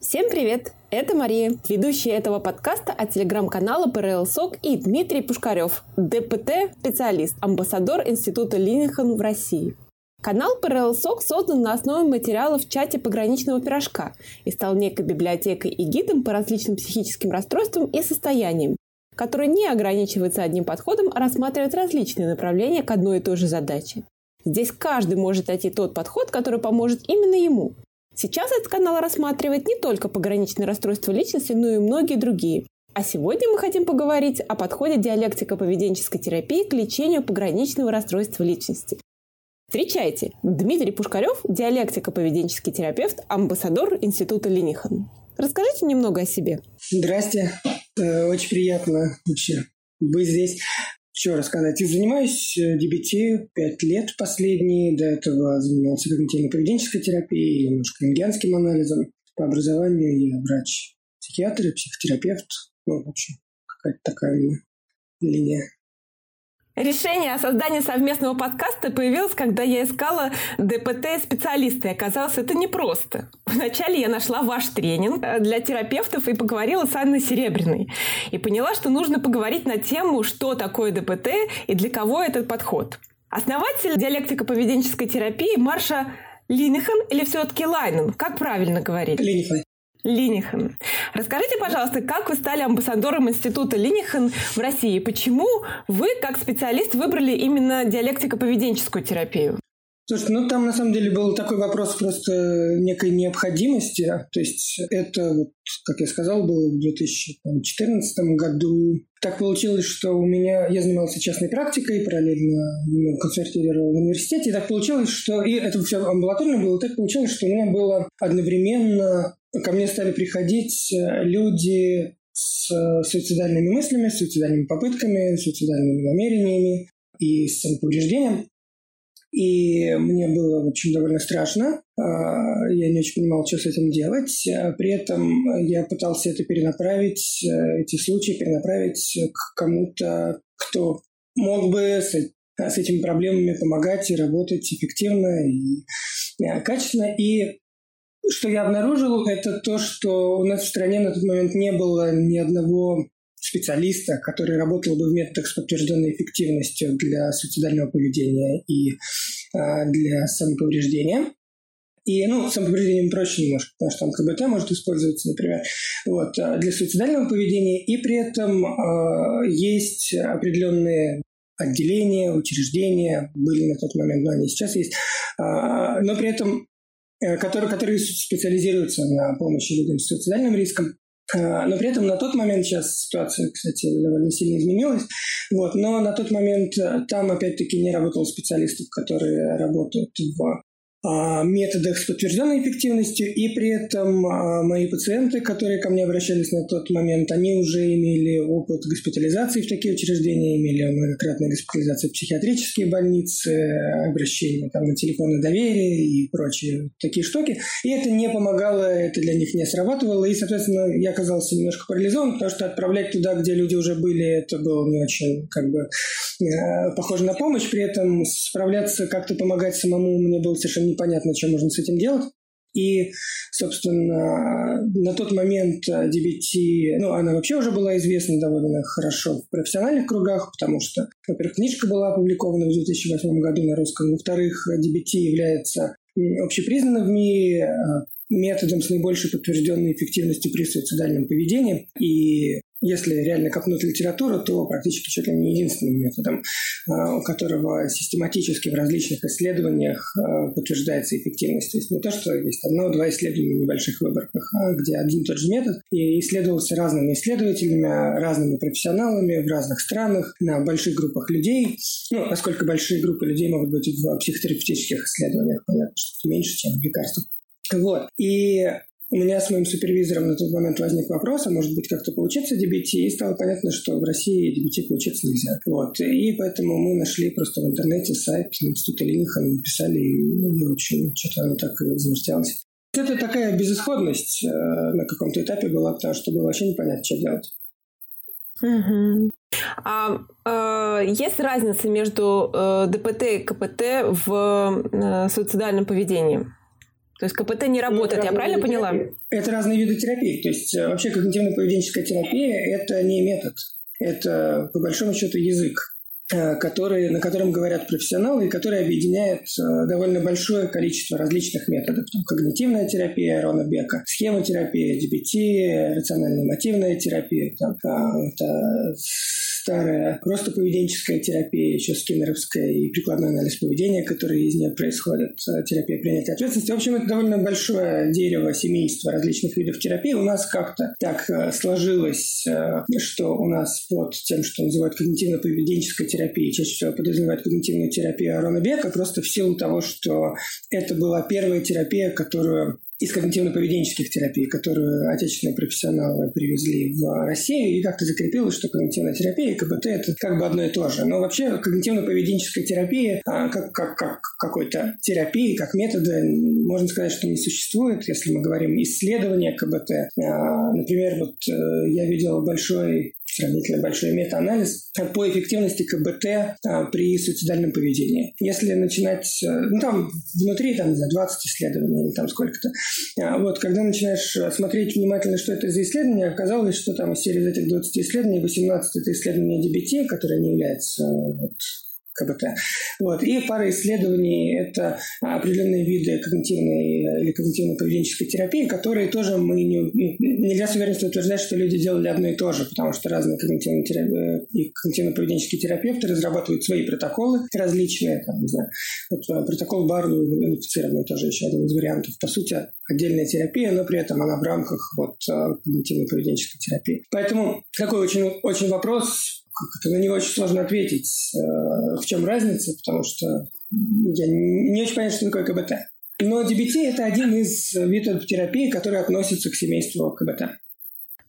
Всем привет! Это Мария, ведущая этого подкаста от телеграм-канала ПРЛ СОК и Дмитрий Пушкарев, ДПТ-специалист, амбассадор Института Линнихан в России. Канал ПРЛ СОК создан на основе материалов в чате пограничного пирожка и стал некой библиотекой и гидом по различным психическим расстройствам и состояниям, который не ограничивается одним подходом, а рассматривает различные направления к одной и той же задаче. Здесь каждый может найти тот подход, который поможет именно ему. Сейчас этот канал рассматривает не только пограничные расстройства личности, но и многие другие. А сегодня мы хотим поговорить о подходе диалектико-поведенческой терапии к лечению пограничного расстройства личности. Встречайте! Дмитрий Пушкарев, диалектико-поведенческий терапевт, амбассадор Института Линихан. Расскажите немного о себе. Здрасте. Э, очень приятно вообще быть здесь. Еще рассказать. Я занимаюсь DBT э, пять лет последние. До этого занимался когнитивно-поведенческой терапией, немножко индианским анализом. По образованию я врач-психиатр, психотерапевт. Ну, в общем, какая-то такая у меня линия. Решение о создании совместного подкаста появилось, когда я искала ДПТ-специалиста, и оказалось, это непросто. Вначале я нашла ваш тренинг для терапевтов и поговорила с Анной Серебряной. И поняла, что нужно поговорить на тему, что такое ДПТ и для кого этот подход. Основатель диалектико-поведенческой терапии Марша Линнихан или все-таки Лайнен? Как правильно говорить? Линнихан. Линихан. Расскажите, пожалуйста, как вы стали амбассадором Института Линихан в России? Почему вы, как специалист, выбрали именно диалектико-поведенческую терапию? Слушай, ну там на самом деле был такой вопрос просто некой необходимости. То есть это, вот, как я сказал, было в 2014 году. Так получилось, что у меня я занимался частной практикой, параллельно консультировал в университете. И так получилось, что и это все амбулаторно было. Так получилось, что у меня было одновременно ко мне стали приходить э, люди с э, суицидальными мыслями, с суицидальными попытками, с суицидальными намерениями и с самоповреждением. И мне было, общем, довольно страшно. А, я не очень понимал, что с этим делать. А при этом я пытался это перенаправить, э, эти случаи перенаправить к кому-то, кто мог бы с этими проблемами помогать и работать эффективно и качественно. И что я обнаружил, это то, что у нас в стране на тот момент не было ни одного специалиста, который работал бы в методах с подтвержденной эффективностью для суицидального поведения и а, для самоповреждения. И, ну, самоповреждением проще немножко, потому что там КБТ может использоваться, например, вот, а, для суицидального поведения. И при этом э, есть определенные отделения, учреждения, были на тот момент, но они сейчас есть. Э, но при этом Э, которые, которые специализируются на помощи людям с суицидальным риском. Э, но при этом на тот момент, сейчас ситуация, кстати, довольно сильно изменилась, вот, но на тот момент э, там опять-таки не работал специалистов, которые работают в методах с подтвержденной эффективностью, и при этом а, мои пациенты, которые ко мне обращались на тот момент, они уже имели опыт госпитализации в такие учреждения, имели многократные госпитализации в психиатрические больницы, обращения там, на телефоны доверия и прочие такие штуки. И это не помогало, это для них не срабатывало, и, соответственно, я оказался немножко парализован, потому что отправлять туда, где люди уже были, это было не очень как бы э, похоже на помощь, при этом справляться, как-то помогать самому мне было совершенно непонятно, что можно с этим делать. И, собственно, на тот момент DBT, ну, она вообще уже была известна довольно хорошо в профессиональных кругах, потому что, во-первых, книжка была опубликована в 2008 году на русском, во-вторых, DBT является общепризнанным в мире а, методом с наибольшей подтвержденной эффективностью при суицидальном поведении. И если реально копнуть литературу, то практически чуть ли не единственным методом, а, у которого систематически в различных исследованиях а, подтверждается эффективность. То есть не то, что есть одно-два исследования в небольших выборках, а где один и тот же метод и исследовался разными исследователями, разными профессионалами в разных странах, на больших группах людей. Ну, насколько большие группы людей могут быть в психотерапевтических исследованиях, понятно, что меньше, чем в лекарствах. Вот. И у меня с моим супервизором на тот момент возник вопрос, а может быть как-то поучиться DBT, и стало понятно, что в России DBT поучиться нельзя. Вот. И поэтому мы нашли просто в интернете сайт Института Линиха, написали, и, в общем, что-то оно так и завертелось. Это такая безысходность э, на каком-то этапе была, потому что было вообще непонятно, что делать. Угу. А э, есть разница между э, ДПТ и КПТ в э, суицидальном поведении? То есть КПТ не работает, ну, я правильно поняла? Терапии. Это разные виды терапии. То есть э, вообще когнитивно-поведенческая терапия – это не метод, это по большому счету язык. Э, который, на котором говорят профессионалы и который объединяет э, довольно большое количество различных методов. Там, когнитивная терапия Рона Бека, схемотерапия, DBT, рационально-эмотивная терапия, там, это старая просто поведенческая терапия, еще скиннеровская и прикладной анализ поведения, который из нее происходит, э, терапия принятия ответственности. В общем, это довольно большое дерево, семейство различных видов терапии. У нас как-то так э, сложилось, э, что у нас под тем, что называют когнитивно-поведенческой терапией, чаще всего подразумевают когнитивную терапию Арона Бека, просто в силу того, что это была первая терапия, которую из когнитивно-поведенческих терапий, которую отечественные профессионалы привезли в Россию, и как-то закрепилось, что когнитивная терапия и КБТ – это как бы одно и то же. Но вообще когнитивно-поведенческая терапия, а, как, как, как какой-то терапии, как метода, можно сказать, что не существует, если мы говорим исследования КБТ. А, например, вот э, я видел большой сравнительно большой метаанализ по эффективности КБТ а, при суицидальном поведении. Если начинать, э, ну там внутри, там, не знаю, 20 исследований или там сколько-то, а, вот, когда начинаешь смотреть внимательно, что это за исследование, оказалось, что там из серии из этих 20 исследований 18 это исследование DBT, которое не является вот, КБТ. Вот. И пара исследований – это определенные виды когнитивной э, или когнитивно-поведенческой терапии, которые тоже мы не, нельзя с уверенностью утверждать, что люди делали одно и то же, потому что разные когнитивно э, и когнитивно-поведенческие терапевты разрабатывают свои протоколы различные. Там, не знаю, вот, э, протокол Барлу унифицированный тоже еще один из вариантов. По сути, отдельная терапия, но при этом она в рамках вот, когнитивно-поведенческой терапии. Поэтому такой очень, очень вопрос как-то на него очень сложно ответить, э, в чем разница, потому что я не очень понятно, что такое КБТ. Но DBT – это один из видов терапии, который относится к семейству КБТ.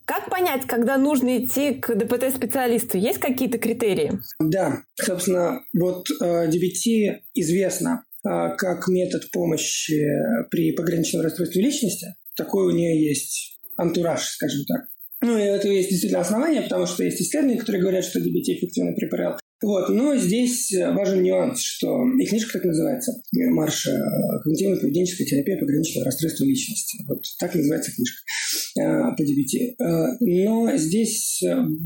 Как понять, когда нужно идти к ДПТ-специалисту? Есть какие-то критерии? Да, собственно, вот э, DBT известно э, как метод помощи при пограничном расстройстве личности. Такой у нее есть антураж, скажем так. Ну, и это есть действительно основания, потому что есть исследования, которые говорят, что DBT эффективно при ПРЛ. Вот. Но здесь важен нюанс, что и книжка так называется, Марша «Когнитивно-поведенческая терапия пограничного расстройства личности». Вот так называется книжка. Э, по DBT. Э, но здесь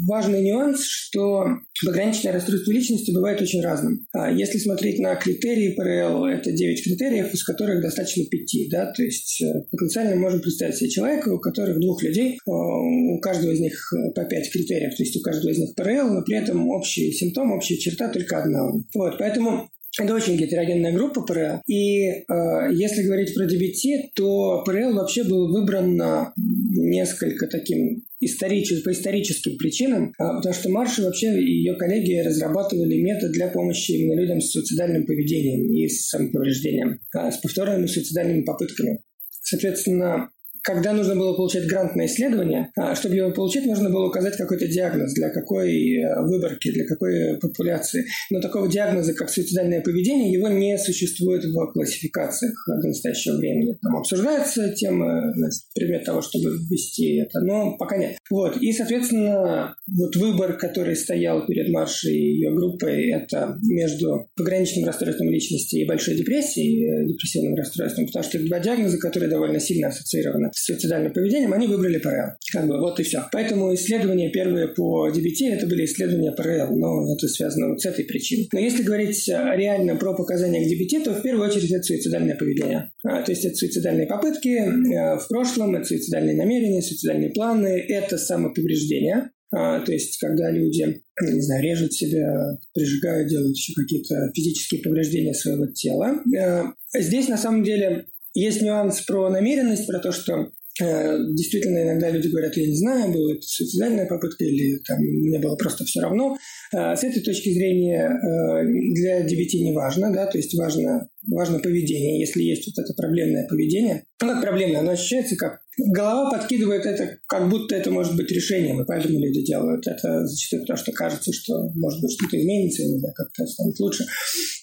важный нюанс, что пограничное расстройство личности бывает очень разным. А если смотреть на критерии ПРЛ, это 9 критериев, из которых достаточно 5. Да? То есть э, потенциально можем представить себе человека, у которых двух людей, у каждого из них по 5 критериев, то есть у каждого из них ПРЛ, но при этом общий симптом, общая черта только одна. Вот, поэтому это очень гетерогенная группа ПРЛ. И э, если говорить про DBT, то ПРЛ вообще был выбран на несколько таким исторически, по историческим причинам, а, потому что вообще и ее коллеги разрабатывали метод для помощи именно людям с суицидальным поведением и с самоповреждением, а, с повторными суицидальными попытками. Соответственно, когда нужно было получать грант на исследование, а, чтобы его получить, нужно было указать какой-то диагноз, для какой э, выборки, для какой популяции. Но такого диагноза, как суицидальное поведение, его не существует в классификациях до настоящего времени. Там обсуждается тема, предмет того, чтобы ввести это, но пока нет. Вот. И, соответственно, вот выбор, который стоял перед Маршей и ее группой, это между пограничным расстройством личности и большой депрессией, э, депрессивным расстройством, потому что это два диагноза, которые довольно сильно ассоциированы суицидальным поведением, они выбрали ПРЛ. Как бы вот и все. Поэтому исследования первые по DBT это были исследования ПРЛ, но это связано вот с этой причиной. Но если говорить реально про показания к DBT, то в первую очередь это суицидальное поведение. А, то есть это суицидальные попытки э, в прошлом, это суицидальные намерения, суицидальные планы, это самоповреждение. А, то есть, когда люди, не знаю, режут себя, прижигают, делают еще какие-то физические повреждения своего тела. Э, здесь, на самом деле, есть нюанс про намеренность, про то, что э, действительно иногда люди говорят, я не знаю, была это суицидальная попытка или там мне было просто все равно. Э, с этой точки зрения э, для DBT не важно, да, то есть важно, важно поведение. Если есть вот это проблемное поведение, ну как проблемное, оно ощущается как голова подкидывает это, как будто это может быть решением, и поэтому люди делают это зачастую потому, что кажется, что может быть что-то изменится, как-то станет лучше.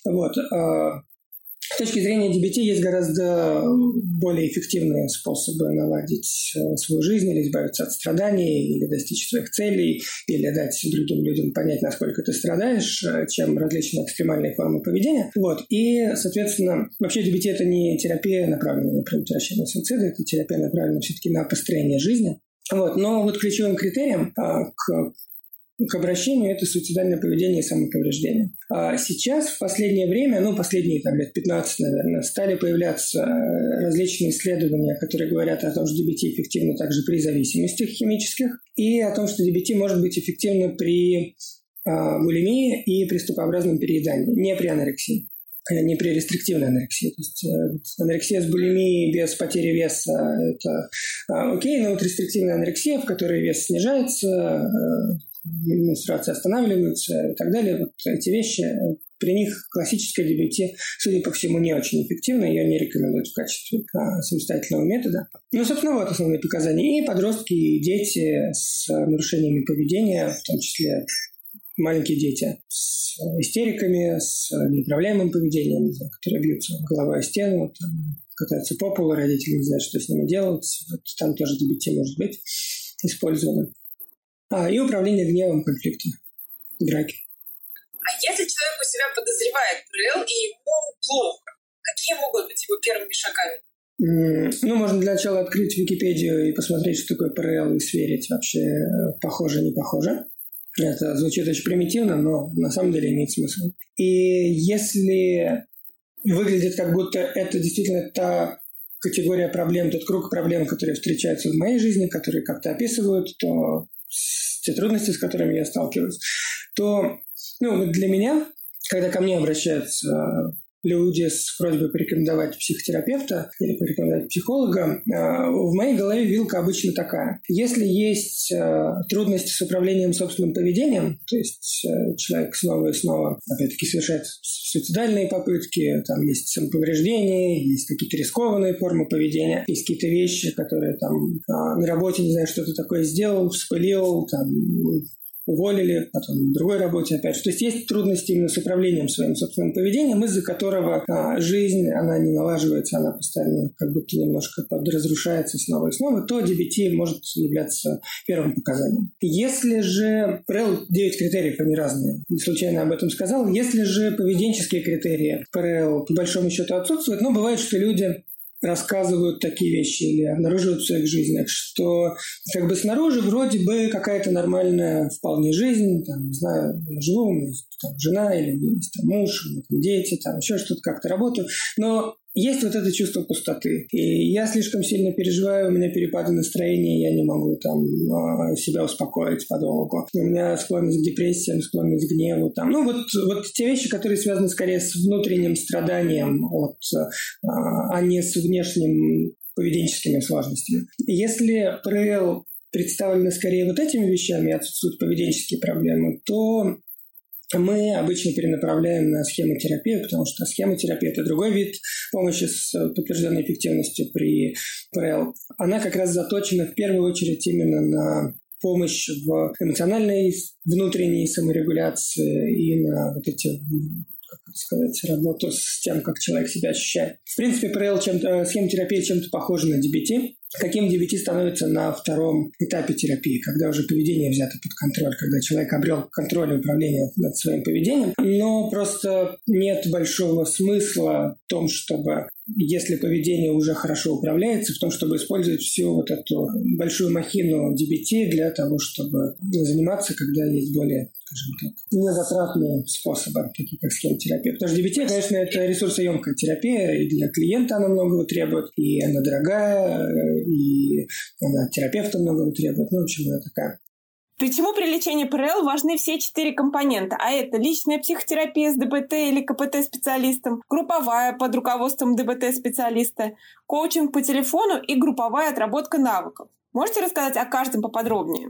Вот. С точки зрения DBT есть гораздо более эффективные способы наладить э, свою жизнь или избавиться от страданий, или достичь своих целей, или дать другим людям понять, насколько ты страдаешь, э, чем различные экстремальные формы поведения. Вот. И, соответственно, вообще DBT – это не терапия, направленная на предотвращение суицида, это терапия, направленная все-таки на построение жизни. Вот. Но вот ключевым критерием а, к к обращению это суицидальное поведение и самоповреждение. А сейчас, в последнее время, ну, последние там, лет 15, наверное, стали появляться э, различные исследования, которые говорят о том, что DBT эффективно также при зависимостях химических, и о том, что DBT может быть эффективно при а, булимии и приступообразном переедании, не при анорексии не при рестриктивной анорексии. То есть э, анорексия с булимией без потери веса – это э, окей, но вот рестриктивная анорексия, в которой вес снижается, менструации останавливаются и так далее. Вот эти вещи, при них классическая DBT, судя по всему, не очень эффективна, ее не рекомендуют в качестве а, самостоятельного метода. Ну, собственно, вот основные показания. И подростки, и дети с нарушениями поведения, в том числе маленькие дети с истериками, с неуправляемым поведением, не знаю, которые бьются головой о стену, там, катаются по полу, родители не знают, что с ними делать. Вот там тоже DBT может быть использовано. А, и управление гневом конфликта, драки. А если человек у себя подозревает ПРЛ и ему плохо, какие могут быть его первыми шагами? Ну, можно для начала открыть Википедию и посмотреть, что такое ПРЛ, и сверить вообще э, похоже, не похоже. Это звучит очень примитивно, но на самом деле имеет смысл. И если выглядит как будто это действительно та категория проблем, тот круг проблем, которые встречаются в моей жизни, которые как-то описывают, то те трудности, с которыми я сталкиваюсь, то ну, для меня, когда ко мне обращаются люди с просьбой порекомендовать психотерапевта или порекомендовать психолога, а, в моей голове вилка обычно такая. Если есть а, трудности с управлением собственным поведением, то есть а, человек снова и снова, опять-таки, совершает суицидальные попытки, там есть самоповреждения, есть какие-то рискованные формы поведения, есть какие-то вещи, которые там на работе, не знаю, что-то такое сделал, вспылил, там уволили, потом в другой работе опять. То есть есть трудности именно с управлением своим собственным поведением, из-за которого а, жизнь, она не налаживается, она постоянно как будто немножко подразрушается снова и снова, то DBT может являться первым показанием. Если же, ПРЛ 9 критериев, они разные, не случайно об этом сказал, если же поведенческие критерии ПРЛ по большому счету отсутствуют, но бывает, что люди рассказывают такие вещи или обнаруживают в своих жизнях, что как бы снаружи вроде бы какая-то нормальная вполне жизнь, там, не знаю, я живу, у меня есть там, жена или есть там, муж, у меня там, дети, там еще что-то как-то работаю, но есть вот это чувство пустоты. И я слишком сильно переживаю, у меня перепады настроения, я не могу там а, себя успокоить подолгу. У меня склонность к депрессиям, склонность к гневу. Там. Ну, вот, вот те вещи, которые связаны скорее с внутренним страданием, от, а, а не с внешним поведенческими сложностями. Если ПРЛ представлены скорее вот этими вещами, отсутствуют поведенческие проблемы, то мы обычно перенаправляем на схемотерапию, потому что схемотерапия – это другой вид помощи с подтвержденной эффективностью при ПРЛ. Она как раз заточена в первую очередь именно на помощь в эмоциональной внутренней саморегуляции и на вот эти как сказать, работу с тем, как человек себя ощущает. В принципе, ПРЛ чем-то, схемотерапия чем-то похожа на DBT, Каким DBT становится на втором этапе терапии, когда уже поведение взято под контроль, когда человек обрел контроль и управление над своим поведением. Но просто нет большого смысла в том, чтобы если поведение уже хорошо управляется, в том, чтобы использовать всю вот эту большую махину DBT для того, чтобы заниматься, когда есть более скажем так, незатратные способы, такие как схемотерапия. Потому что DBT, конечно, это ресурсоемкая терапия, и для клиента она многого требует, и она дорогая, и она терапевта многого требует. Ну, в общем, она такая Почему при лечении ПРЛ важны все четыре компонента? А это личная психотерапия с ДБТ или КПТ-специалистом, групповая под руководством ДБТ-специалиста, коучинг по телефону и групповая отработка навыков. Можете рассказать о каждом поподробнее?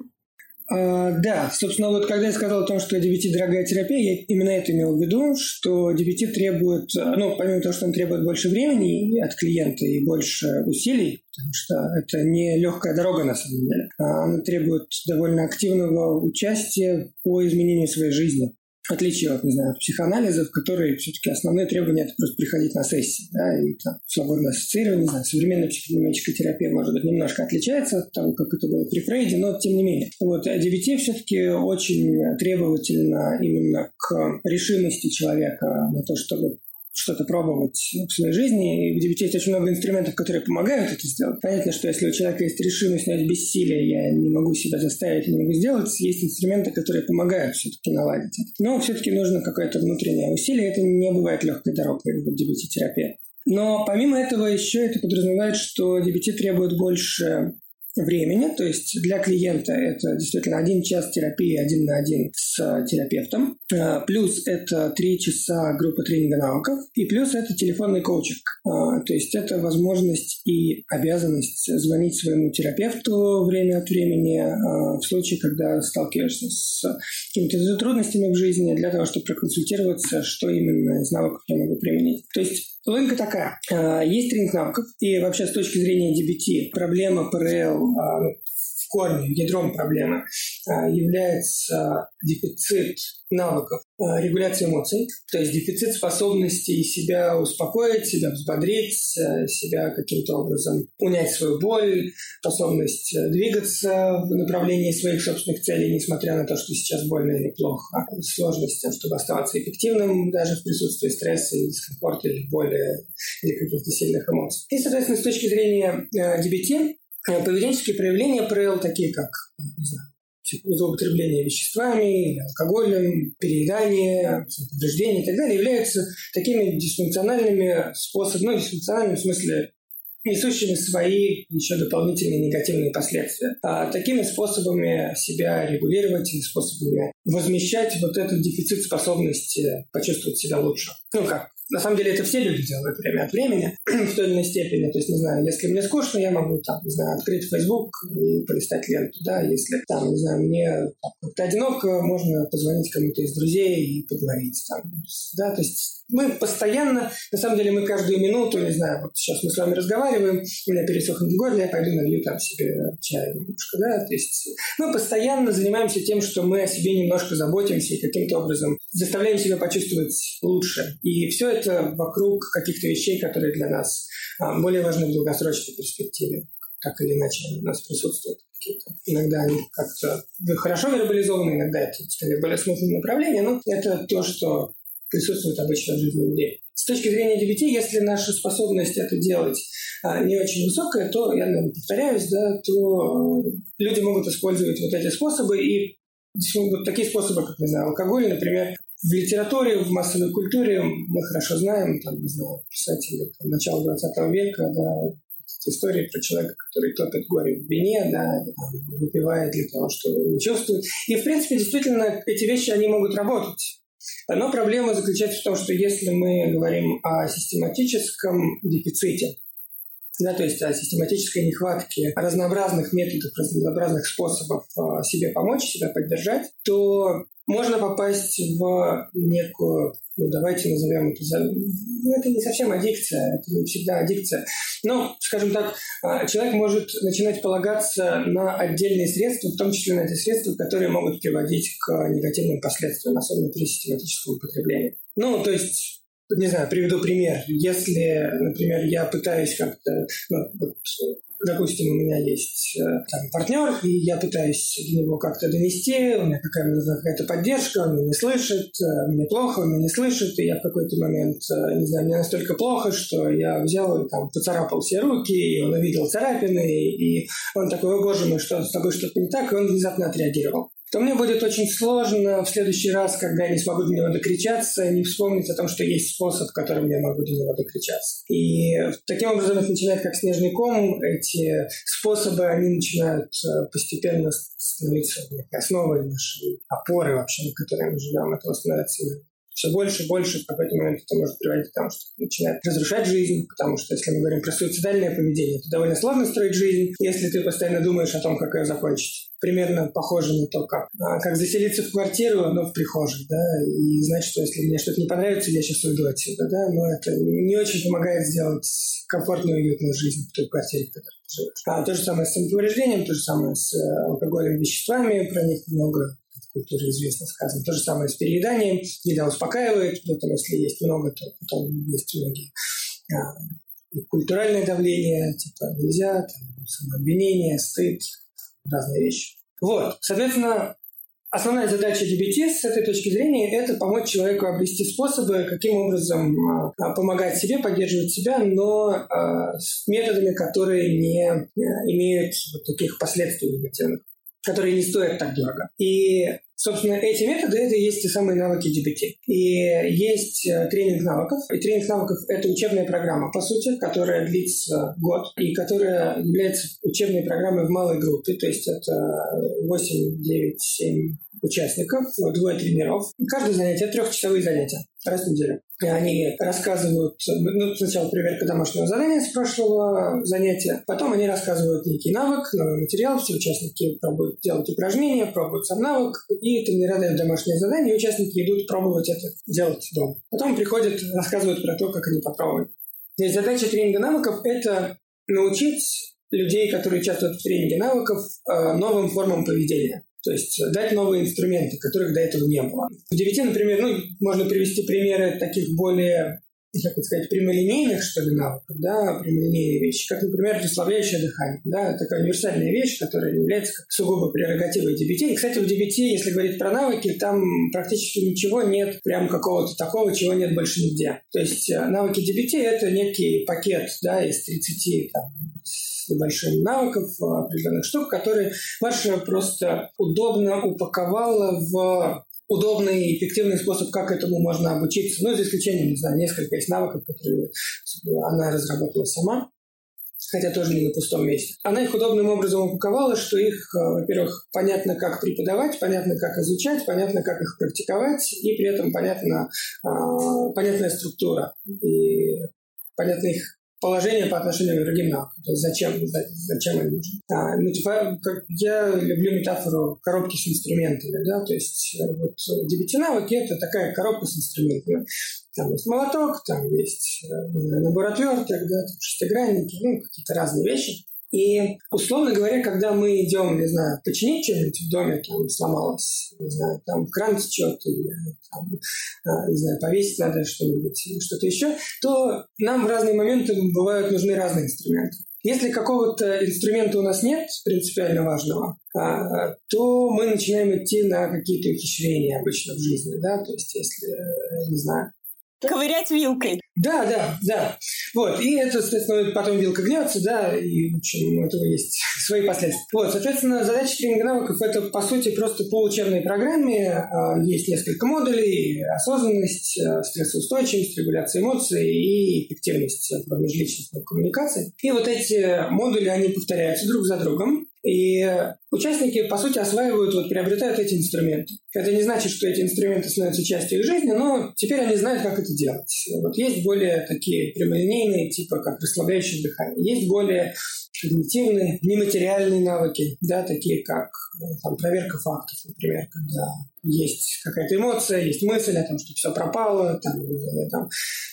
А, да, собственно, вот когда я сказал о том, что DBT дорогая терапия, я именно это имел в виду, что DBT требует, ну, помимо того, что он требует больше времени от клиента и больше усилий, потому что это не легкая дорога на самом деле, а она требует довольно активного участия по изменению своей жизни. Отличие от, не знаю, от психоанализа, в который все-таки основные требования – это просто приходить на сессии, да, и там свободное ассоциирование, не знаю, современная психодинамическая терапия, может быть, немножко отличается от того, как это было при Фрейде, но тем не менее. Вот, а DBT все-таки очень требовательно именно к решимости человека на то, чтобы что-то пробовать в своей жизни. И в DBT есть очень много инструментов, которые помогают это сделать. Понятно, что если у человека есть решимость снять бессилие, я не могу себя заставить, не могу сделать, есть инструменты, которые помогают все-таки наладить это. Но все-таки нужно какое-то внутреннее усилие. Это не бывает легкой дорогой в DBT-терапии. Но помимо этого еще это подразумевает, что DBT требует больше времени, то есть для клиента это действительно один час терапии один на один с терапевтом, а, плюс это три часа группы тренинга навыков, и плюс это телефонный коучинг, а, то есть это возможность и обязанность звонить своему терапевту время от времени в случае, когда сталкиваешься с какими-то трудностями в жизни для того, чтобы проконсультироваться, что именно из навыков я могу применить. То есть Логика такая. Есть тренинг навыков, и вообще с точки зрения DBT проблема ПРЛ корнем, ядром проблемы а, является дефицит навыков а, регуляции эмоций, то есть дефицит способности себя успокоить, себя взбодрить, а, себя каким-то образом унять свою боль, способность двигаться в направлении своих собственных целей, несмотря на то, что сейчас больно или плохо, сложность, чтобы оставаться эффективным даже в присутствии стресса или дискомфорта или боли или каких-то сильных эмоций. И, соответственно, с точки зрения DBT, Э, поведенческие проявления ПРЛ, такие как не знаю, злоупотребление веществами, алкоголем, переедание, повреждение и так далее, являются такими дисфункциональными способами, ну, дисфункциональными в смысле несущими свои еще дополнительные негативные последствия. А такими способами себя регулировать, способами возмещать вот этот дефицит способности почувствовать себя лучше. Ну как, на самом деле это все люди делают время от времени в той или иной степени. То есть, не знаю, если мне скучно, я могу там, не знаю, открыть Facebook и полистать ленту, да, если там, не знаю, мне как-то одиноко, можно позвонить кому-то из друзей и поговорить там, да, то есть мы постоянно, на самом деле мы каждую минуту, не знаю, вот сейчас мы с вами разговариваем, у меня пересохнет горло, я пойду налью там себе чай немножко, да, то есть мы постоянно занимаемся тем, что мы о себе немножко заботимся и каким-то образом заставляем себя почувствовать лучше. И все вокруг каких-то вещей, которые для нас а, более важны в долгосрочной перспективе. Так или иначе у нас присутствуют. Иногда они как-то хорошо вербализованы, иногда это скорее более смутное направление, но это то, что присутствует обычно в жизни людей. С точки зрения DBT, если наша способность это делать а, не очень высокая, то, я, наверное, повторяюсь, да, то э, люди могут использовать вот эти способы и вот такие способы, как, не знаю, алкоголь, например, в литературе, в массовой культуре мы хорошо знаем, там, не знаю, писатели там, начала 20 века, да, истории про человека, который топит горе в вине, да, выпивает для того, чтобы не чувствует. И, в принципе, действительно, эти вещи, они могут работать. Но проблема заключается в том, что если мы говорим о систематическом дефиците, да, то есть о систематической нехватке разнообразных методов, разнообразных способов а, себе помочь, себя поддержать, то можно попасть в некую, ну, давайте назовем это, ну, это не совсем аддикция, это не всегда аддикция. Но, скажем так, а, человек может начинать полагаться на отдельные средства, в том числе на эти средства, которые могут приводить к негативным последствиям, особенно при систематическом употреблении. Ну, то есть не знаю, приведу пример. Если, например, я пытаюсь как-то, ну, вот, допустим, у меня есть э, там, партнер, и я пытаюсь до него как-то донести, у меня какая-то какая поддержка, он меня не слышит, э, мне плохо, он меня не слышит, и я в какой-то момент, э, не знаю, мне настолько плохо, что я взял и там поцарапал все руки, и он увидел царапины, и он такой, о боже мой, что с тобой что-то не так, и он внезапно отреагировал то мне будет очень сложно в следующий раз, когда я не смогу до него докричаться, не вспомнить о том, что есть способ, которым я могу до него докричаться. И таким образом это начинает как снежный ком. Эти способы, они начинают э, постепенно становиться основой нашей опоры вообще, на которой мы живем. Это становится все больше и больше в какой-то момент это может приводить к тому, что начинает разрушать жизнь, потому что если мы говорим про суицидальное поведение, то довольно сложно строить жизнь, если ты постоянно думаешь о том, как ее закончить примерно похоже на то, как, а, как заселиться в квартиру, но в прихожей, да, и знать, что если мне что-то не понравится, я сейчас уйду отсюда, да, но это не очень помогает сделать комфортную и уютную жизнь в той квартире, в которой ты живешь. А то же самое с самоповреждением, то же самое с э, алкоголем, веществами, про них много культуре известно сказано. То же самое с перееданием. Еда успокаивает, поэтому если есть много, то потом есть многие а, культуральное давление, типа нельзя, там, самообвинение, стыд, разные вещи. Вот, соответственно, Основная задача DBT с этой точки зрения – это помочь человеку обрести способы, каким образом а, помогать себе, поддерживать себя, но а, с методами, которые не имеют вот таких последствий негативных, которые не стоят так дорого. И Собственно, эти методы – это и есть те самые навыки DBT. И есть э, тренинг навыков. И тренинг навыков – это учебная программа, по сути, которая длится год и которая является учебной программой в малой группе. То есть это 8, 9, 7 участников, двое тренеров. Каждое занятие – трехчасовые занятия раз в неделю. Они рассказывают, ну, сначала проверка домашнего задания с прошлого занятия, потом они рассказывают некий навык, новый материал, все участники пробуют делать упражнения, пробуют сам навык, и тренера дают домашнее задание, и участники идут пробовать это делать дома. Потом приходят, рассказывают про то, как они попробовали. То есть задача тренинга навыков – это научить людей, которые участвуют в тренинге навыков, э, новым формам поведения. То есть дать новые инструменты, которых до этого не было. В DVT, например, ну, можно привести примеры таких более как это сказать, прямолинейных, что ли, навыков, да, прямолинейные вещи, как, например, расслабляющее дыхание, да, такая универсальная вещь, которая является как сугубо прерогативой DBT. И, кстати, в DBT, если говорить про навыки, там практически ничего нет, прям какого-то такого, чего нет больше нигде. То есть э, навыки DBT — это некий пакет, да, из 30 там, небольшим навыков, э, определенных штук, которые Маша просто удобно упаковала в удобный и эффективный способ, как этому можно обучиться. Ну, за исключением, не знаю, несколько есть навыков, которые она разработала сама, хотя тоже не на пустом месте. Она их удобным образом упаковала, что их, э, во-первых, понятно, как преподавать, понятно, как изучать, понятно, как их практиковать, и при этом понятно, э, понятная структура и понятно их положение по отношению к другим навыкам. То есть зачем, зачем они нужны. А, ну, типа, как я люблю метафору коробки с инструментами, да, то есть э, вот DBT-навыки – это такая коробка с инструментами. Там есть молоток, там есть э, набор отверток, да, там шестигранники, ну, какие-то разные вещи. И, условно говоря, когда мы идем, не знаю, починить что-нибудь в доме, там сломалось, не знаю, там кран течет, или там, а, не знаю, повесить надо что-нибудь или что-то еще, то нам в разные моменты бывают нужны разные инструменты. Если какого-то инструмента у нас нет, принципиально важного, а, то мы начинаем идти на какие-то ухищрения обычно в жизни, да, то есть если, не знаю, Ковырять вилкой. Да, да, да. Вот. И это, соответственно, потом вилка гнется, да, и в общем, у этого есть свои последствия. Вот, соответственно, задача тренинга навыков – это, по сути, просто по учебной программе. А, есть несколько модулей – осознанность, а, стрессоустойчивость, регуляция эмоций и эффективность межличностной коммуникации. И вот эти модули, они повторяются друг за другом. И участники, по сути, осваивают, вот, приобретают эти инструменты. Это не значит, что эти инструменты становятся частью их жизни, но теперь они знают, как это делать. Вот есть более такие прямолинейные, типа как расслабляющее дыхание. Есть более когнитивные, нематериальные навыки, да, такие как ну, там, проверка фактов, например, когда есть какая-то эмоция, есть мысль о том, что все пропало, там, или, там,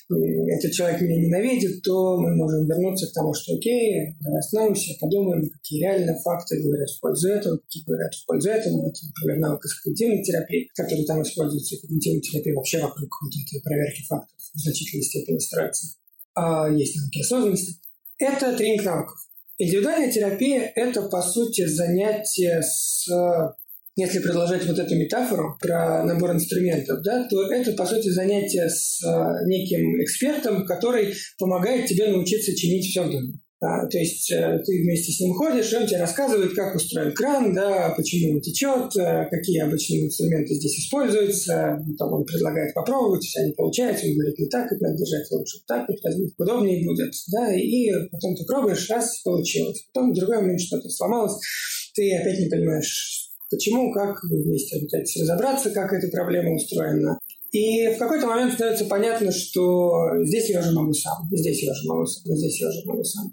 этот человек меня ненавидит, то мы можем вернуться к тому, что окей, давай остановимся, подумаем, какие реально факты говорят в пользу этого, какие говорят в пользу этого. Это, например, навык из когнитивной терапии, который там используется, и когнитивной терапии вообще вокруг вот этой проверки фактов в значительной степени строится. А есть навыки осознанности. Это тренинг навыков. Индивидуальная терапия – это, по сути, занятие с если продолжать вот эту метафору про набор инструментов, да, то это, по сути, занятие с неким экспертом, который помогает тебе научиться чинить все в доме. А, то есть э, ты вместе с ним ходишь, он тебе рассказывает, как устроен кран, да, почему он течет, э, какие обычные инструменты здесь используются. Там он предлагает попробовать, тебя не получается, он говорит, не так это надо держать, лучше так вот возьми, удобнее будет. Да, и потом ты пробуешь, раз, получилось. Потом в другой момент что-то сломалось, ты опять не понимаешь, почему, как вместе пытаетесь разобраться, как эта проблема устроена. И в какой-то момент становится понятно, что здесь я уже могу сам, здесь я уже могу сам, здесь я уже могу сам.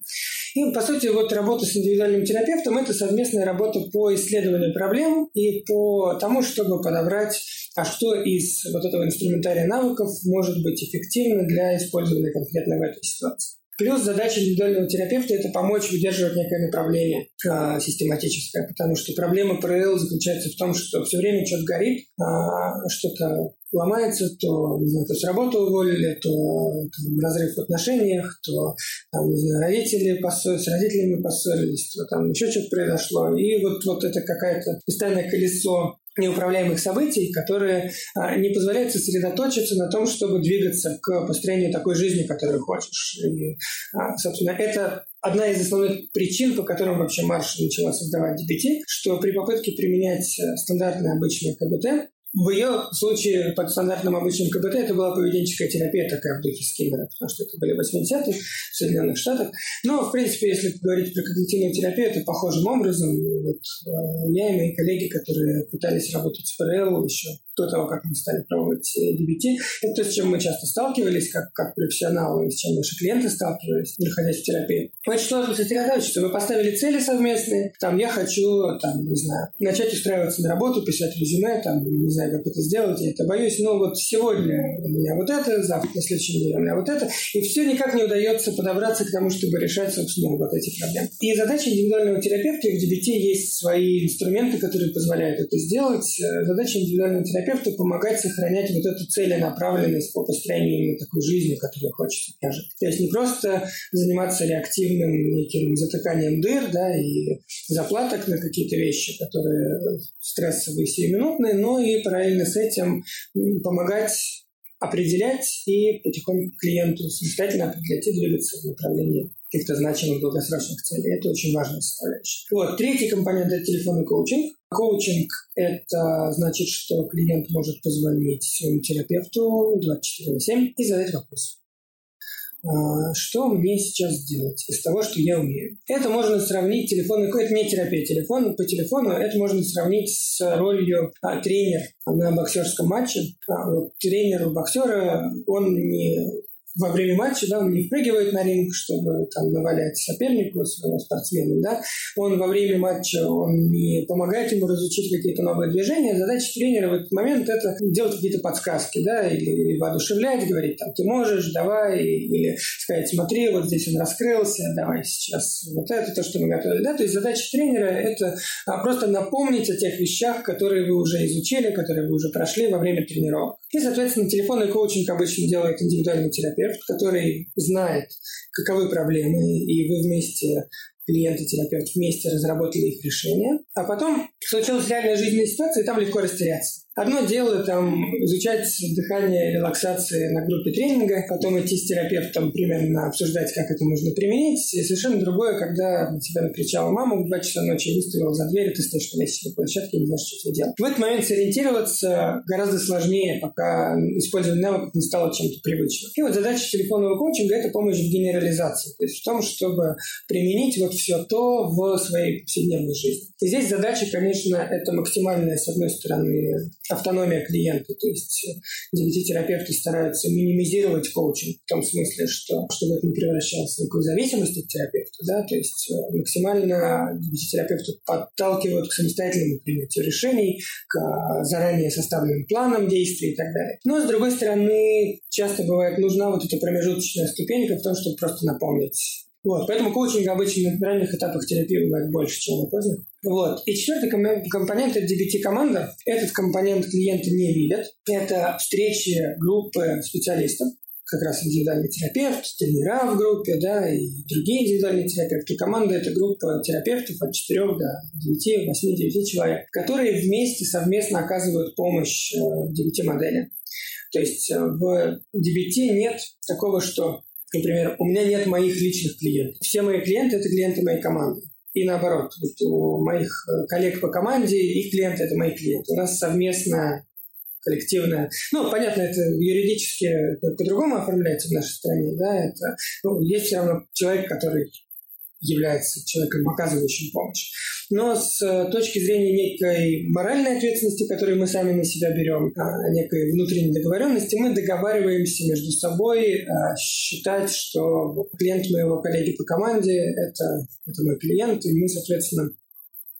И, по сути, вот работа с индивидуальным терапевтом – это совместная работа по исследованию проблем и по тому, чтобы подобрать, а что из вот этого инструментария навыков может быть эффективно для использования конкретно в этой ситуации. Плюс задача индивидуального терапевта – это помочь выдерживать некое направление э, систематическое, потому что проблема ПРЛ заключается в том, что все время что-то горит, э, что-то ломается, то, не знаю, то с работы уволили, то там, разрыв в отношениях, то там, не знаю, родители поссорились, с родителями поссорились, то там еще что-то произошло. И вот, вот это какое-то постоянное колесо неуправляемых событий, которые а, не позволяют сосредоточиться на том, чтобы двигаться к построению такой жизни, которую хочешь. И, а, собственно, это одна из основных причин, по которым вообще Марш начала создавать DBT, что при попытке применять э, стандартные обычные КБТ, в ее случае под стандартным обычным КБТ это была поведенческая терапия такая в духе Скиннера, потому что это были 80-е в Соединенных Штатах. Но, в принципе, если говорить про когнитивную терапию, это похожим образом. Вот, э, я и мои коллеги, которые пытались работать с ПРЛ еще до того, как мы стали пробовать DBT, это то, с чем мы часто сталкивались, как, как профессионалы, с чем наши клиенты сталкивались, находясь в терапии. Очень сложно что вы поставили цели совместные, там, я хочу, там, не знаю, начать устраиваться на работу, писать резюме, там, не знаю, как это сделать, я это боюсь, но вот сегодня у меня вот это, завтра, на следующей неделе у меня вот это, и все никак не удается подобраться к тому, чтобы решать, собственно, вот эти проблемы. И задача индивидуального терапевта, в DBT есть свои инструменты, которые позволяют это сделать. Задача индивидуального терапевта помогать сохранять вот эту целенаправленность по построению именно такой жизни, которую хочется прожить. То есть не просто заниматься реактивным неким затыканием дыр, да, и заплаток на какие-то вещи, которые стрессовые, сиюминутные, но и параллельно с этим помогать определять и потихоньку клиенту самостоятельно определять и двигаться в направлении каких-то значимых долгосрочных целей. Это очень важная составляющая. Вот. Третий компонент – это телефонный коучинг. Коучинг – это значит, что клиент может позвонить своему терапевту 24 на 7 и задать вопрос. А, что мне сейчас сделать из того, что я умею. Это можно сравнить, телефон, это не терапия телефона, по телефону это можно сравнить с ролью а, тренера на боксерском матче. А, вот, тренер боксера, он не во время матча, да, он не впрыгивает на ринг, чтобы там навалять сопернику, своему спортсмену, да, он во время матча, он не помогает ему разучить какие-то новые движения, задача тренера в этот момент это делать какие-то подсказки, да, или, или воодушевлять, говорить, там, ты можешь, давай, или сказать, смотри, вот здесь он раскрылся, давай сейчас вот это, то, что мы готовили, да, то есть задача тренера это а, просто напомнить о тех вещах, которые вы уже изучили, которые вы уже прошли во время тренировок. И, соответственно, телефонный коучинг обычно делает индивидуальный терапевт, который знает, каковы проблемы, и вы вместе клиент и терапевт вместе разработали их решение, а потом случилась реальная жизненная ситуация, и там легко растеряться. Одно дело там изучать дыхание, релаксации на группе тренинга, потом идти с терапевтом примерно обсуждать, как это можно применить. И совершенно другое, когда на тебя накричала мама в 2 часа ночи и выставила за дверь, и ты стоишь на лестничной площадке и не знаешь, что тебе делать. В этот момент сориентироваться гораздо сложнее, пока использование навыков не стало чем-то привычным. И вот задача телефонного коучинга – это помощь в генерализации, то есть в том, чтобы применить вот все то в своей повседневной жизни. И здесь задача, конечно, это максимальная, с одной стороны, автономия клиента. То есть э, стараются минимизировать коучинг в том смысле, что чтобы это не превращалось в некую зависимость от терапевта. Да? То есть э, максимально DBT-терапевты подталкивают к самостоятельному принятию решений, к э, заранее составленным планам действий и так далее. Но, с другой стороны, часто бывает нужна вот эта промежуточная ступенька в том, чтобы просто напомнить вот, поэтому коучинг обычно на ранних этапах терапии бывает больше, чем на поздних. Вот. И четвертый компонент – это DBT-команда. Этот компонент клиенты не видят. Это встречи группы специалистов, как раз индивидуальный терапевт, тренера в группе, да, и другие индивидуальные терапевты. Команда – это группа терапевтов от 4 до 9, 8, 9 человек, которые вместе совместно оказывают помощь э, в DBT-модели. То есть э, в DBT нет такого, что Например, у меня нет моих личных клиентов. Все мои клиенты – это клиенты моей команды. И наоборот, вот у моих э, коллег по команде, их клиенты – это мои клиенты. У нас совместная коллективная. Ну, понятно, это юридически по-другому оформляется в нашей стране, да, это, ну, есть все равно человек, который является человеком, оказывающим помощь. Но с э, точки зрения некой моральной ответственности, которую мы сами на себя берем, некой внутренней договоренности, мы договариваемся между собой а, считать, что клиент моего коллеги по команде это, это мой клиент, и мы, соответственно,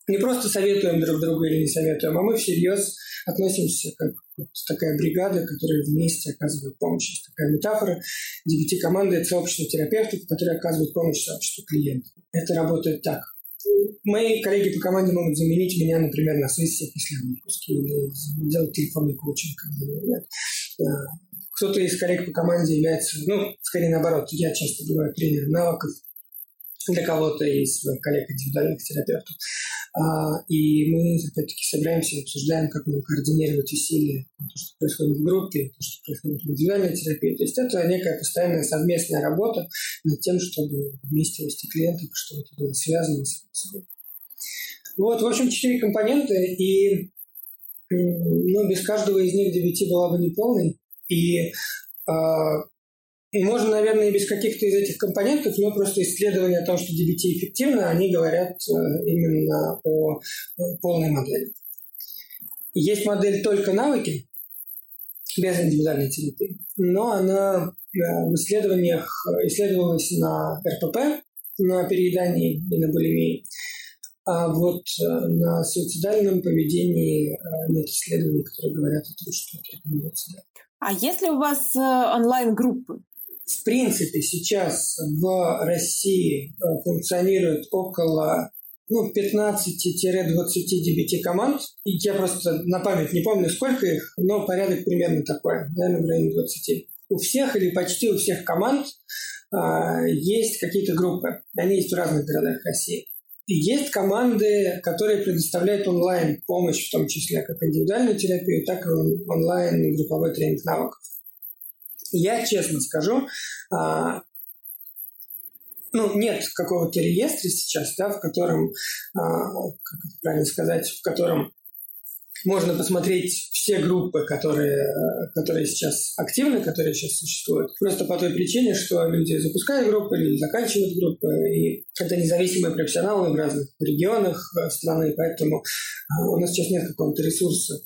не просто советуем друг другу или не советуем, а мы всерьез относимся как вот такая бригада, которая вместе оказывает помощь. Есть такая метафора. DBT-команда – это сообщество терапевтов, которые оказывают помощь сообществу клиентов. Это работает так. Мои коллеги по команде могут заменить меня, например, на сессиях, если я в отпуске, или делать телефонный коучинг, когда нет. Кто-то из коллег по команде является, ну, скорее наоборот, я часто бываю тренером навыков, для кого-то из коллег индивидуальных терапевтов. А, и мы, опять-таки, собираемся обсуждаем, как нам координировать усилия, то, что происходит в группе, то, что происходит в индивидуальной терапии. То есть это некая постоянная совместная работа над тем, чтобы вместе вести клиентов, чтобы это было связано с. Вот, в общем, четыре компонента, и ну, без каждого из них DBT была бы неполной. И а, и можно, наверное, и без каких-то из этих компонентов, но просто исследования о том, что DBT эффективно, они говорят э, именно о э, полной модели. Есть модель только навыки, без индивидуальной терапии, но она э, в исследованиях исследовалась на РПП, на переедании и на булимии. А вот на суицидальном поведении нет исследований, которые говорят о том, что это рекомендуется. А если у вас онлайн-группы? В принципе, сейчас в России э, функционирует около ну, 15-20 DBT команд. И я просто на память не помню, сколько их, но порядок примерно такой, наверное, в районе 20. У всех или почти у всех команд а, есть какие-то группы. Они есть в разных городах России. И есть команды, которые предоставляют онлайн помощь, в том числе как индивидуальную терапию, так и онлайн групповой тренинг навыков. Я честно скажу, а, ну, нет какого-то реестра сейчас, да, в котором, а, как это правильно сказать, в котором можно посмотреть все группы, которые, которые сейчас активны, которые сейчас существуют. Просто по той причине, что люди запускают группы, люди заканчивают группы, и это независимые профессионалы в разных регионах э, страны, поэтому а, у нас сейчас нет какого-то ресурса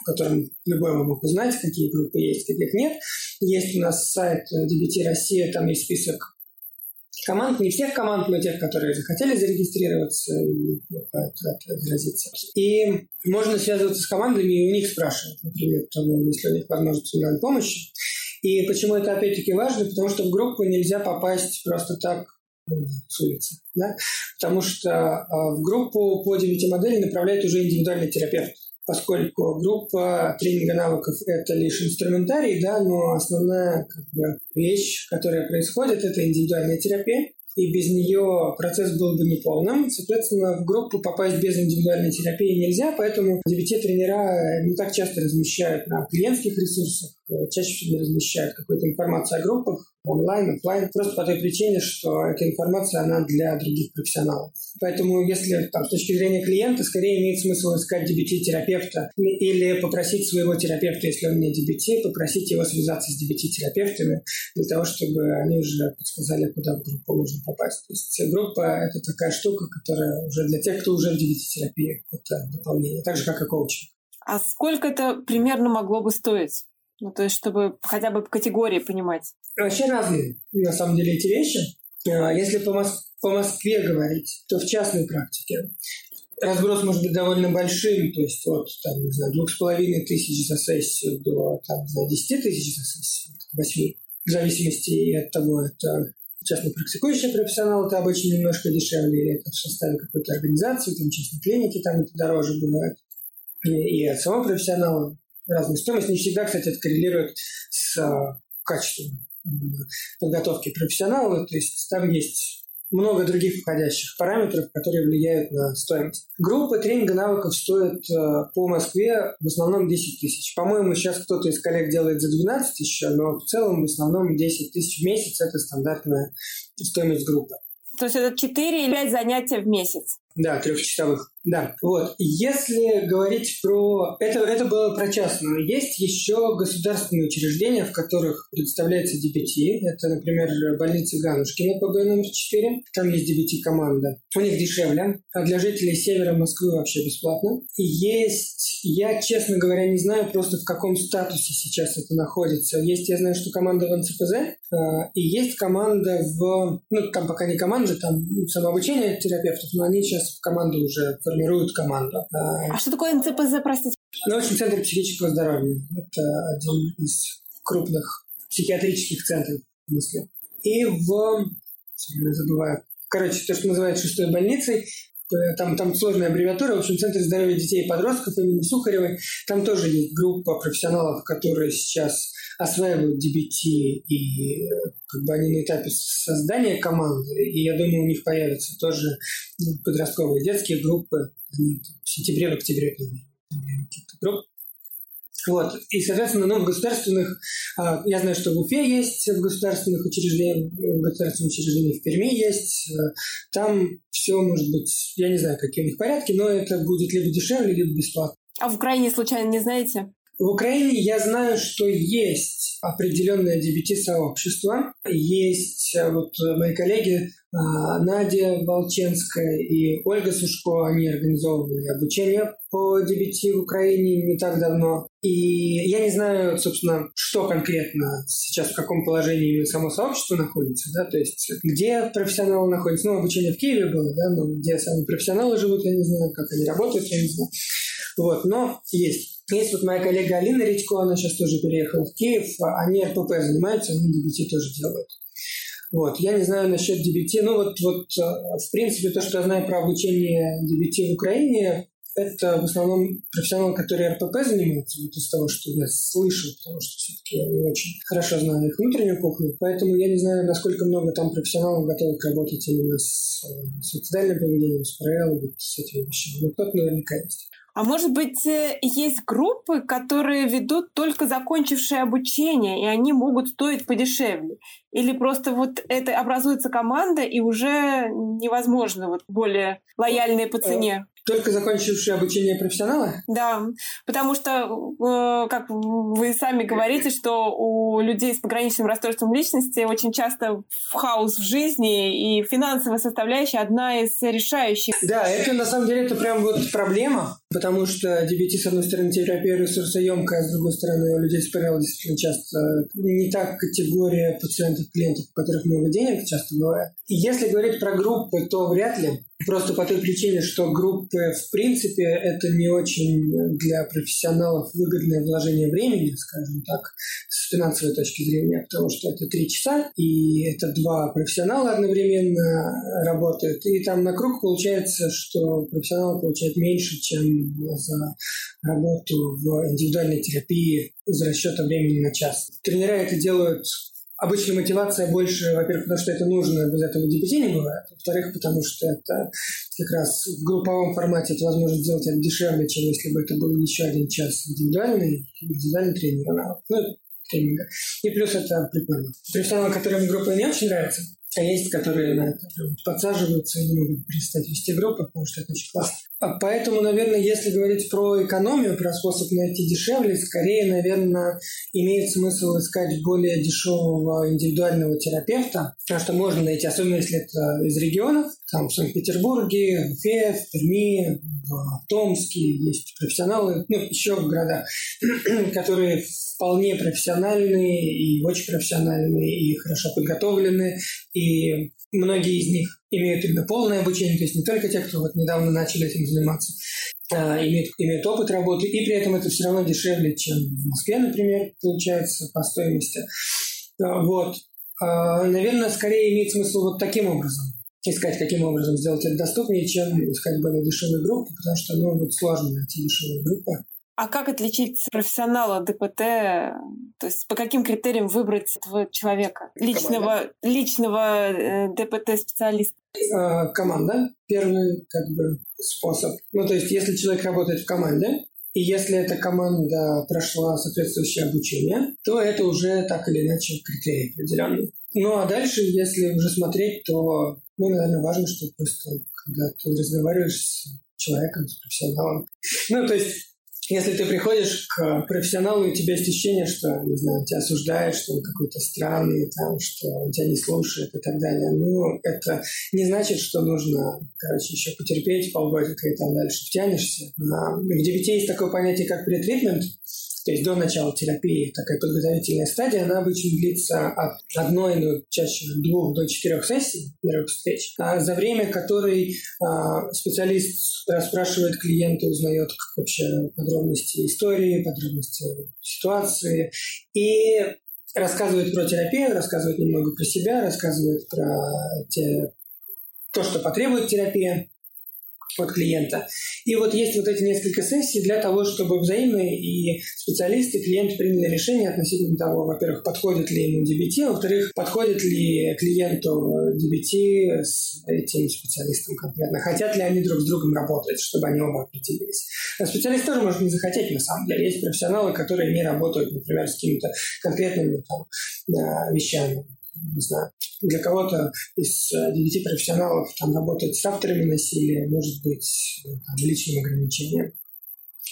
в котором любой мог узнать, какие группы есть, каких нет. Есть у нас сайт DBT Россия, там есть список команд, не всех команд, но тех, которые захотели зарегистрироваться и заразиться. И можно связываться с командами и у них спрашивать, например, того, если у них возможность онлайн-помощи. И почему это опять-таки важно? Потому что в группу нельзя попасть просто так ну, с улицы. Да? Потому что а, в группу по DBT-модели направляет уже индивидуальный терапевт поскольку группа тренинга навыков – это лишь инструментарий, да, но основная как бы, вещь, которая происходит, это индивидуальная терапия и без нее процесс был бы неполным. Соответственно, в группу попасть без индивидуальной терапии нельзя, поэтому DBT-тренера не так часто размещают на клиентских ресурсах, чаще всего размещают какую-то информацию о группах, онлайн, офлайн, просто по той причине, что эта информация, она для других профессионалов. Поэтому, если там, с точки зрения клиента, скорее имеет смысл искать DBT-терапевта или попросить своего терапевта, если он не DBT, попросить его связаться с DBT-терапевтами для того, чтобы они уже подсказали, куда в группу можно попасть. То есть группа – это такая штука, которая уже для тех, кто уже в DBT-терапии. Это дополнение, так же, как и коучинг. А сколько это примерно могло бы стоить? Ну, то есть, чтобы хотя бы по категории понимать. Вообще разные, на самом деле, эти вещи. А, если по, Мос- по Москве говорить, то в частной практике разброс может быть довольно большим, то есть от, там, не знаю, двух с половиной тысяч за сессию до, там, не знаю, десяти тысяч за сессию, восьми, в зависимости от того, это частно практикующий профессионал, это обычно немножко дешевле, или это в составе какой-то организации, там, частной клиники, там это дороже бывает. И, и от самого профессионала разная стоимость. Не всегда, кстати, это коррелирует с а, качеством подготовки профессионала. То есть там есть много других входящих параметров, которые влияют на стоимость. Группа тренинга навыков стоит э, по Москве в основном 10 тысяч. По-моему, сейчас кто-то из коллег делает за 12 еще, но в целом в основном 10 тысяч в месяц – это стандартная стоимость группы. То есть это 4 или 5 занятий в месяц? Да, трехчасовых. Да, вот. Если говорить про... Это, это было про частную. Есть еще государственные учреждения, в которых представляется DBT. Это, например, больница Ганушкина ПБ номер 4. Там есть DBT-команда. У них дешевле. А для жителей севера Москвы вообще бесплатно. И есть... Я, честно говоря, не знаю просто в каком статусе сейчас это находится. Есть, я знаю, что команда в НЦПЗ, а, и есть команда в... Ну, там пока не команда, там самообучение терапевтов, но они сейчас сейчас в команду уже формируют команду. А что такое НЦПЗ, простите? Ну, общем, Центр психического здоровья. Это один из крупных психиатрических центров в Москве. И в... Забываю. Короче, то, что называют шестой больницей, там, там сложная аббревиатура, в общем, Центр здоровья детей и подростков имени Сухаревой. Там тоже есть группа профессионалов, которые сейчас осваивают DBT, и как бы они на этапе создания команды, и я думаю, у них появятся тоже подростковые детские группы, они в сентябре, в октябре, групп. Вот. И, соответственно, ну, в государственных, а, я знаю, что в Уфе есть в государственных учреждениях, в государственных учреждениях в Перми есть. Э, там все может быть, я не знаю, какие у них порядки, но это будет либо дешевле, либо бесплатно. А в Украине, случайно, не знаете? В Украине я знаю, что есть определенное DBT-сообщество. Есть э, вот мои коллеги а, Надя Волченская и Ольга Сушко, они организовывали обучение по DBT в Украине не так давно. И я не знаю, собственно, что конкретно сейчас, в каком положении само сообщество находится, да, то есть где профессионалы находятся. Ну, обучение в Киеве было, да, но где сами профессионалы живут, я не знаю, как они работают, я не знаю. Вот, но есть. Есть вот моя коллега Алина Редько, она сейчас тоже переехала в Киев, они РПП занимаются, они DBT тоже делают. Вот. Я не знаю насчет DBT. Ну, вот, вот, э, в принципе, то, что я знаю про обучение DBT в Украине, это в основном профессионалы, которые РПП занимаются, вот из того, что я слышал, потому что все-таки я не очень хорошо знаю их внутреннюю кухню, поэтому я не знаю, насколько много там профессионалов готовы работать именно с, э, с социальным поведением, с ПРЛ, вот с этими вещами. Но кто-то наверняка есть. А может быть, э, есть группы, которые ведут только закончившие обучение, и они могут стоить подешевле? Или просто вот это образуется команда, и уже невозможно вот более лояльные по цене? Только закончившие обучение профессионала? Да, потому что, э, как вы сами говорите, что у людей с пограничным расстройством личности очень часто в хаос в жизни, и финансовая составляющая одна из решающих. Да, это на самом деле это прям вот проблема, потому что DBT, с одной стороны, терапия ресурсоемкая, а с другой стороны, у людей с ПРЛ действительно часто не так категория пациентов, клиентов, у которых много денег часто бывает. И если говорить про группы, то вряд ли. Просто по той причине, что группы, в принципе, это не очень для профессионалов выгодное вложение времени, скажем так, с финансовой точки зрения, потому что это три часа, и это два профессионала одновременно работают, и там на круг получается, что профессионал получает меньше, чем за работу в индивидуальной терапии из расчета времени на час. Тренера это делают Обычно мотивация больше, во-первых, потому что это нужно, без этого DPT не бывает. Во-вторых, потому что это как раз в групповом формате это возможно сделать это дешевле, чем если бы это был еще один час индивидуальный, индивидуальный тренер. Ну, тренинга. И плюс это прикольно. Профессионалы, которым группа не очень нравится, а есть, которые на это подсаживаются и не могут перестать вести группы, потому что это очень классно. А поэтому, наверное, если говорить про экономию, про способ найти дешевле, скорее, наверное, имеет смысл искать более дешевого индивидуального терапевта, потому что можно найти, особенно если это из регионов, там в Санкт-Петербурге, в Уфе, в Перми, в Томске есть профессионалы, ну, еще в городах, которые вполне профессиональные и очень профессиональные и хорошо подготовлены, и многие из них имеют именно полное обучение, то есть не только те, кто вот недавно начали этим заниматься, а, имеют, имеют опыт работы, и при этом это все равно дешевле, чем в Москве, например, получается по стоимости. А, вот. А, наверное, скорее имеет смысл вот таким образом искать, каким образом сделать это доступнее, чем искать более дешевые группы, потому что, ну, вот сложно найти дешевые группы. А как отличить профессионала ДПТ? То есть по каким критериям выбрать этого человека, личного, личного э, ДПТ-специалиста? А, команда – первый как бы способ. Ну, то есть если человек работает в команде, и если эта команда прошла соответствующее обучение, то это уже так или иначе критерий определенный. Ну а дальше, если уже смотреть, то, ну, наверное, важно, что просто когда ты разговариваешь с человеком, с профессионалом. Ну, то есть если ты приходишь к профессионалу, и у тебя есть ощущение, что, не знаю, тебя осуждают, что он какой-то странный, там, что он тебя не слушает и так далее, ну, это не значит, что нужно, короче, еще потерпеть полгодика и там дальше втянешься. А, в DBT есть такое понятие, как претритмент, то есть до начала терапии, такая подготовительная стадия, она обычно длится от одной, ну, чаще двух до четырех сессий первых встреч, а за время которой а, специалист расспрашивает клиента, узнает вообще подробности истории, подробности ситуации и рассказывает про терапию, рассказывает немного про себя, рассказывает про те, то, что потребует терапия от клиента. И вот есть вот эти несколько сессий для того, чтобы взаимно и специалисты, и клиент приняли решение относительно того, во-первых, подходит ли ему DBT, а во-вторых, подходит ли клиенту DBT с этим специалистом конкретно. Хотят ли они друг с другом работать, чтобы они оба определились. А специалист тоже может не захотеть, на самом деле. Есть профессионалы, которые не работают, например, с какими-то конкретными там, вещами не знаю, для кого-то из э, девяти профессионалов там работать с авторами насилия может быть э, там, личным ограничением.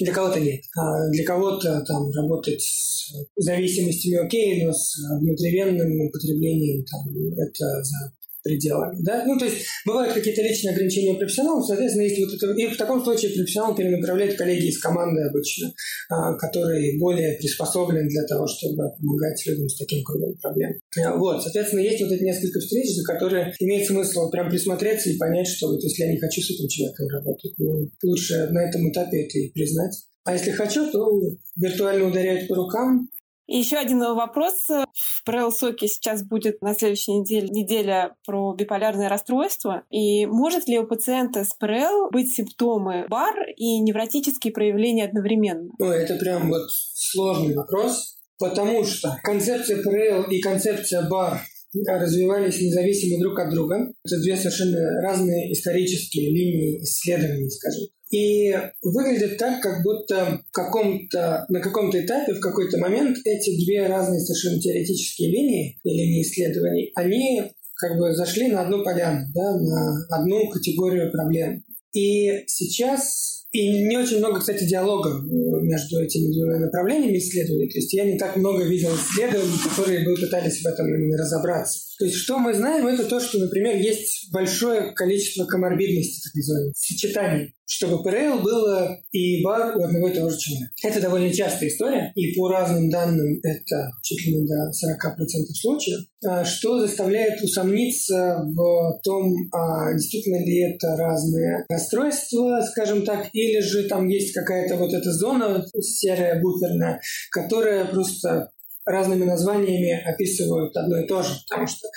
Для кого-то нет. А для кого-то там работать с зависимостями окей, но с внутривенным употреблением там, это за пределами. Да? Ну, то есть бывают какие-то личные ограничения профессионалов, соответственно, есть вот это, и в таком случае профессионал перенаправляет коллеги из команды обычно, а, который более приспособлен для того, чтобы помогать людям с таким кругом проблем. А, вот, соответственно, есть вот эти несколько встреч, за которые имеет смысл прям присмотреться и понять, что вот если я не хочу с этим человеком работать, ну, лучше на этом этапе это и признать. А если хочу, то виртуально ударяют по рукам, и еще один вопрос. В ПРЛ-соке сейчас будет на следующей неделе неделя про биполярное расстройство. И может ли у пациента с ПРЛ быть симптомы БАР и невротические проявления одновременно? Ну, это прям вот сложный вопрос, потому что концепция ПРЛ и концепция БАР развивались независимо друг от друга. Это две совершенно разные исторические линии исследований, скажем. И выглядит так, как будто в каком-то, на каком-то этапе, в какой-то момент эти две разные совершенно теоретические линии и линии исследований, они как бы зашли на одну поляну, да, на одну категорию проблем. И сейчас и не очень много, кстати, диалога э, между этими двумя направлениями исследований. То есть я не так много видел исследований, которые бы пытались в этом разобраться. То есть что мы знаем, это то, что, например, есть большое количество коморбидности, так называемых, сочетаний чтобы ПРЛ было и БАР у одного и того же человека. Это довольно частая история, и по разным данным это чуть ли не до 40% случаев, а, что заставляет усомниться в том, а действительно ли это разные расстройства, скажем так, или же там есть какая-то вот эта зона серая, буферная, которая просто разными названиями описывают одно и то же, потому что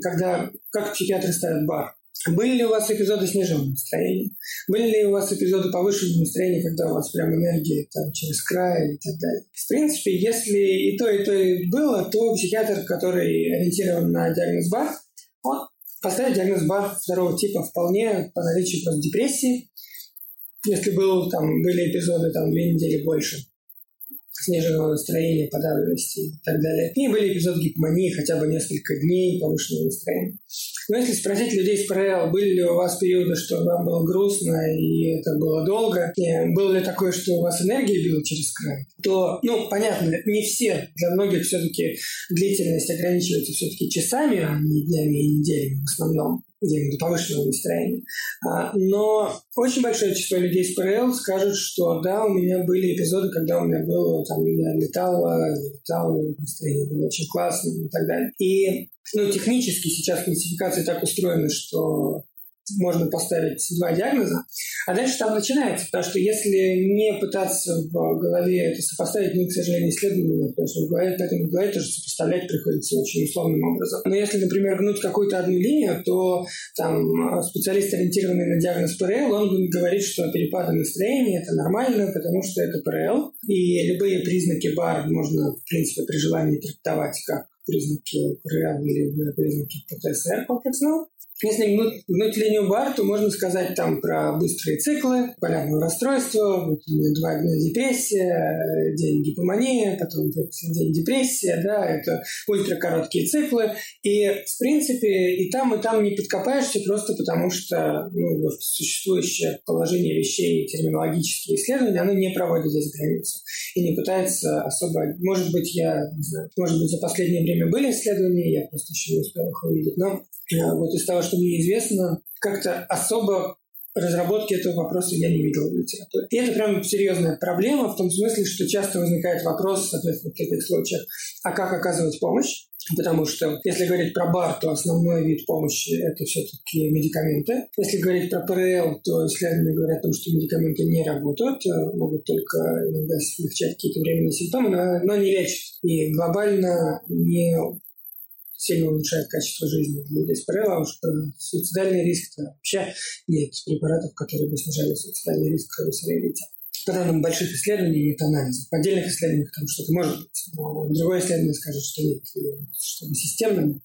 когда, как психиатры ставят бар, были ли у вас эпизоды сниженного настроения? Были ли у вас эпизоды повышенного настроения, когда у вас прям энергия там, через край и так далее? В принципе, если и то, и то и было, то психиатр, который ориентирован на диагноз БАР, он поставит диагноз БАР второго типа вполне по наличию просто депрессии. Если был, там, были эпизоды там, две недели больше сниженного настроения, подавленности и так далее. И были эпизоды гипомании, хотя бы несколько дней повышенного настроения. Но если спросить людей с ПРЛ, были ли у вас периоды, что вам было грустно и это было долго, и было ли такое, что у вас энергия била через край, то, ну, понятно, не все. Для многих все-таки длительность ограничивается все-таки часами, а не днями и неделями в основном где-нибудь повышенного настроения. А, но очень большое число людей с ПРЛ скажут, что да, у меня были эпизоды, когда у меня было, там, я летала, летала, настроение было очень классным и так далее. И ну, технически сейчас классификация так устроена, что можно поставить два диагноза, а дальше там начинается, потому что если не пытаться в голове это сопоставить, мы, к сожалению, исследования, потому что в голове, поэтому в голове тоже сопоставлять приходится очень условным образом. Но если, например, гнуть какую-то одну линию, то там специалист, ориентированный на диагноз ПРЛ, он будет говорить, что перепады настроения – это нормально, потому что это ПРЛ, и любые признаки БАР можно, в принципе, при желании трактовать как признаки ПРЛ или признаки ПТСР комплексного. Если линию бар, то можно сказать там про быстрые циклы, полярное расстройство, два дня депрессия, день гипомания, потом день депрессия, да, это ультракороткие циклы. И, в принципе, и там, и там не подкопаешься просто потому, что ну, существующее положение вещей, терминологические исследования, оно не проводит здесь границу и не пытается особо... Может быть, я может быть, за последнее время были исследования, я просто еще не успел их увидеть, но э, вот из того, что мне известно, как-то особо разработки этого вопроса я не видел в литературе. И это прям серьезная проблема в том смысле, что часто возникает вопрос, соответственно, в таких случаях, а как оказывать помощь? Потому что если говорить про БАР, то основной вид помощи – это все-таки медикаменты. Если говорить про ПРЛ, то исследования говорят о том, что медикаменты не работают, э, могут только иногда смягчать какие-то временные симптомы, но, но не лечат. И глобально не сильно улучшает качество жизни людей с ПРЛ, а суицидальный риск -то вообще нет препаратов, которые бы снижали суицидальный риск элите. По данным больших исследований, нет анализов. В отдельных исследованиях там что-то может быть, но другое исследование скажет, что нет, чтобы системно.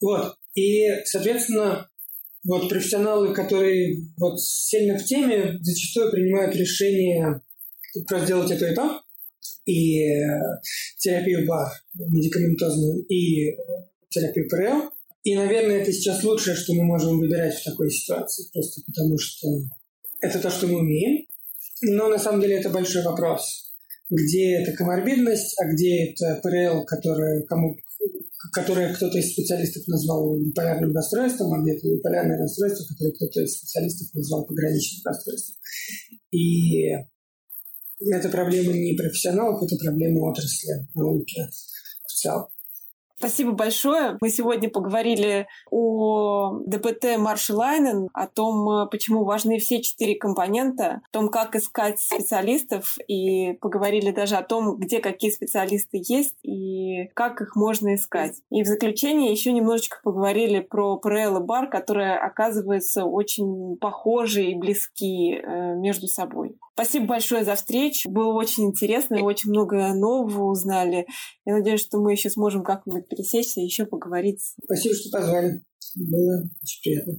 Вот. И, соответственно, вот профессионалы, которые вот сильно в теме, зачастую принимают решение просто сделать это и то, и э, терапию БАР медикаментозную, и терапию ПРЛ. И, наверное, это сейчас лучшее, что мы можем выбирать в такой ситуации, просто потому что это то, что мы умеем. Но на самом деле это большой вопрос. Где это коморбидность, а где это ПРЛ, которое, кому, которое кто-то из специалистов назвал биполярным расстройством, а где это биполярное расстройство, которое кто-то из специалистов назвал пограничным расстройством. И это проблема не профессионалов, это проблема отрасли науки в целом. Спасибо большое. Мы сегодня поговорили о ДПТ Маршалайнен, о том, почему важны все четыре компонента, о том, как искать специалистов, и поговорили даже о том, где какие специалисты есть и как их можно искать. И в заключение еще немножечко поговорили про ПРЛ и БАР, которые оказываются очень похожи и близки э, между собой. Спасибо большое за встречу. Было очень интересно, и очень много нового узнали. Я надеюсь, что мы еще сможем как-нибудь пересечься и еще поговорить. Спасибо, что позвали. Было очень приятно.